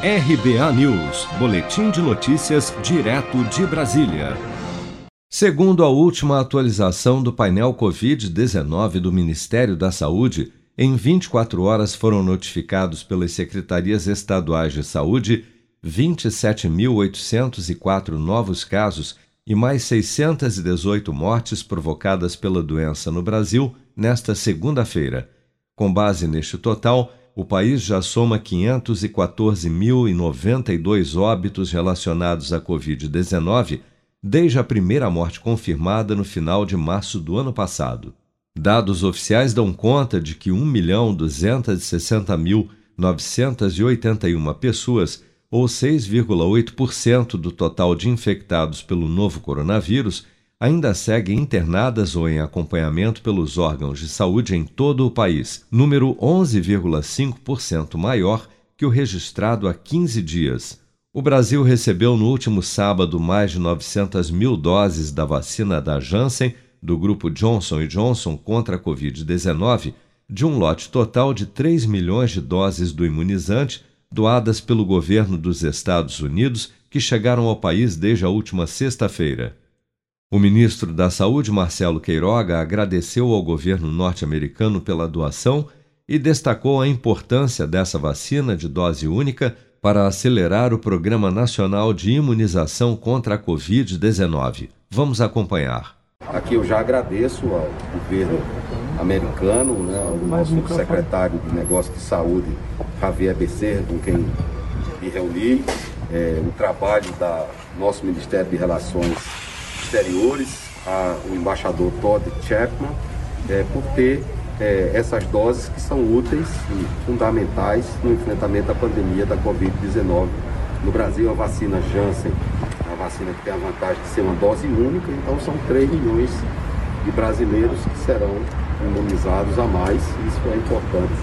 RBA News, Boletim de Notícias, direto de Brasília. Segundo a última atualização do painel Covid-19 do Ministério da Saúde, em 24 horas foram notificados pelas secretarias estaduais de saúde 27.804 novos casos e mais 618 mortes provocadas pela doença no Brasil nesta segunda-feira. Com base neste total, o país já soma 514.092 óbitos relacionados à Covid-19 desde a primeira morte confirmada no final de março do ano passado. Dados oficiais dão conta de que 1.260.981 pessoas, ou 6,8% do total de infectados pelo novo coronavírus, ainda seguem internadas ou em acompanhamento pelos órgãos de saúde em todo o país, número 11,5% maior que o registrado há 15 dias. O Brasil recebeu no último sábado mais de 900 mil doses da vacina da Janssen, do grupo Johnson Johnson contra a Covid-19, de um lote total de 3 milhões de doses do imunizante doadas pelo governo dos Estados Unidos que chegaram ao país desde a última sexta-feira. O ministro da Saúde, Marcelo Queiroga, agradeceu ao governo norte-americano pela doação e destacou a importância dessa vacina de dose única para acelerar o Programa Nacional de Imunização contra a Covid-19. Vamos acompanhar. Aqui eu já agradeço ao governo americano, né, ao nosso secretário de Negócios de Saúde, Javier Becerra, com quem me reuni, é, o trabalho da nosso Ministério de Relações Exteriores, a, o embaixador Todd Chapman, é, por ter é, essas doses que são úteis e fundamentais no enfrentamento da pandemia da Covid-19 no Brasil. A vacina Janssen, a vacina que tem a vantagem de ser uma dose única, então são 3 milhões de brasileiros que serão imunizados a mais, isso é importante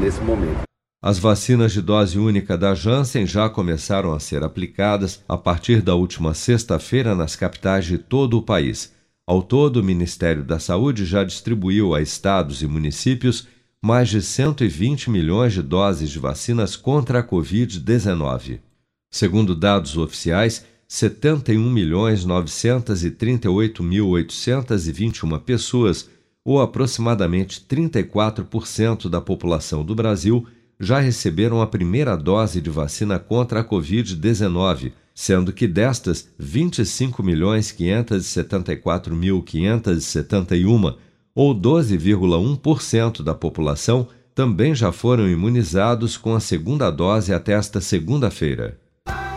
nesse momento. As vacinas de dose única da Janssen já começaram a ser aplicadas a partir da última sexta-feira nas capitais de todo o país. Ao todo, o Ministério da Saúde já distribuiu a estados e municípios mais de 120 milhões de doses de vacinas contra a Covid-19. Segundo dados oficiais, 71.938.821 pessoas, ou aproximadamente 34% da população do Brasil, já receberam a primeira dose de vacina contra a Covid-19, sendo que destas, 25.574.571, ou 12,1% da população, também já foram imunizados com a segunda dose até esta segunda-feira.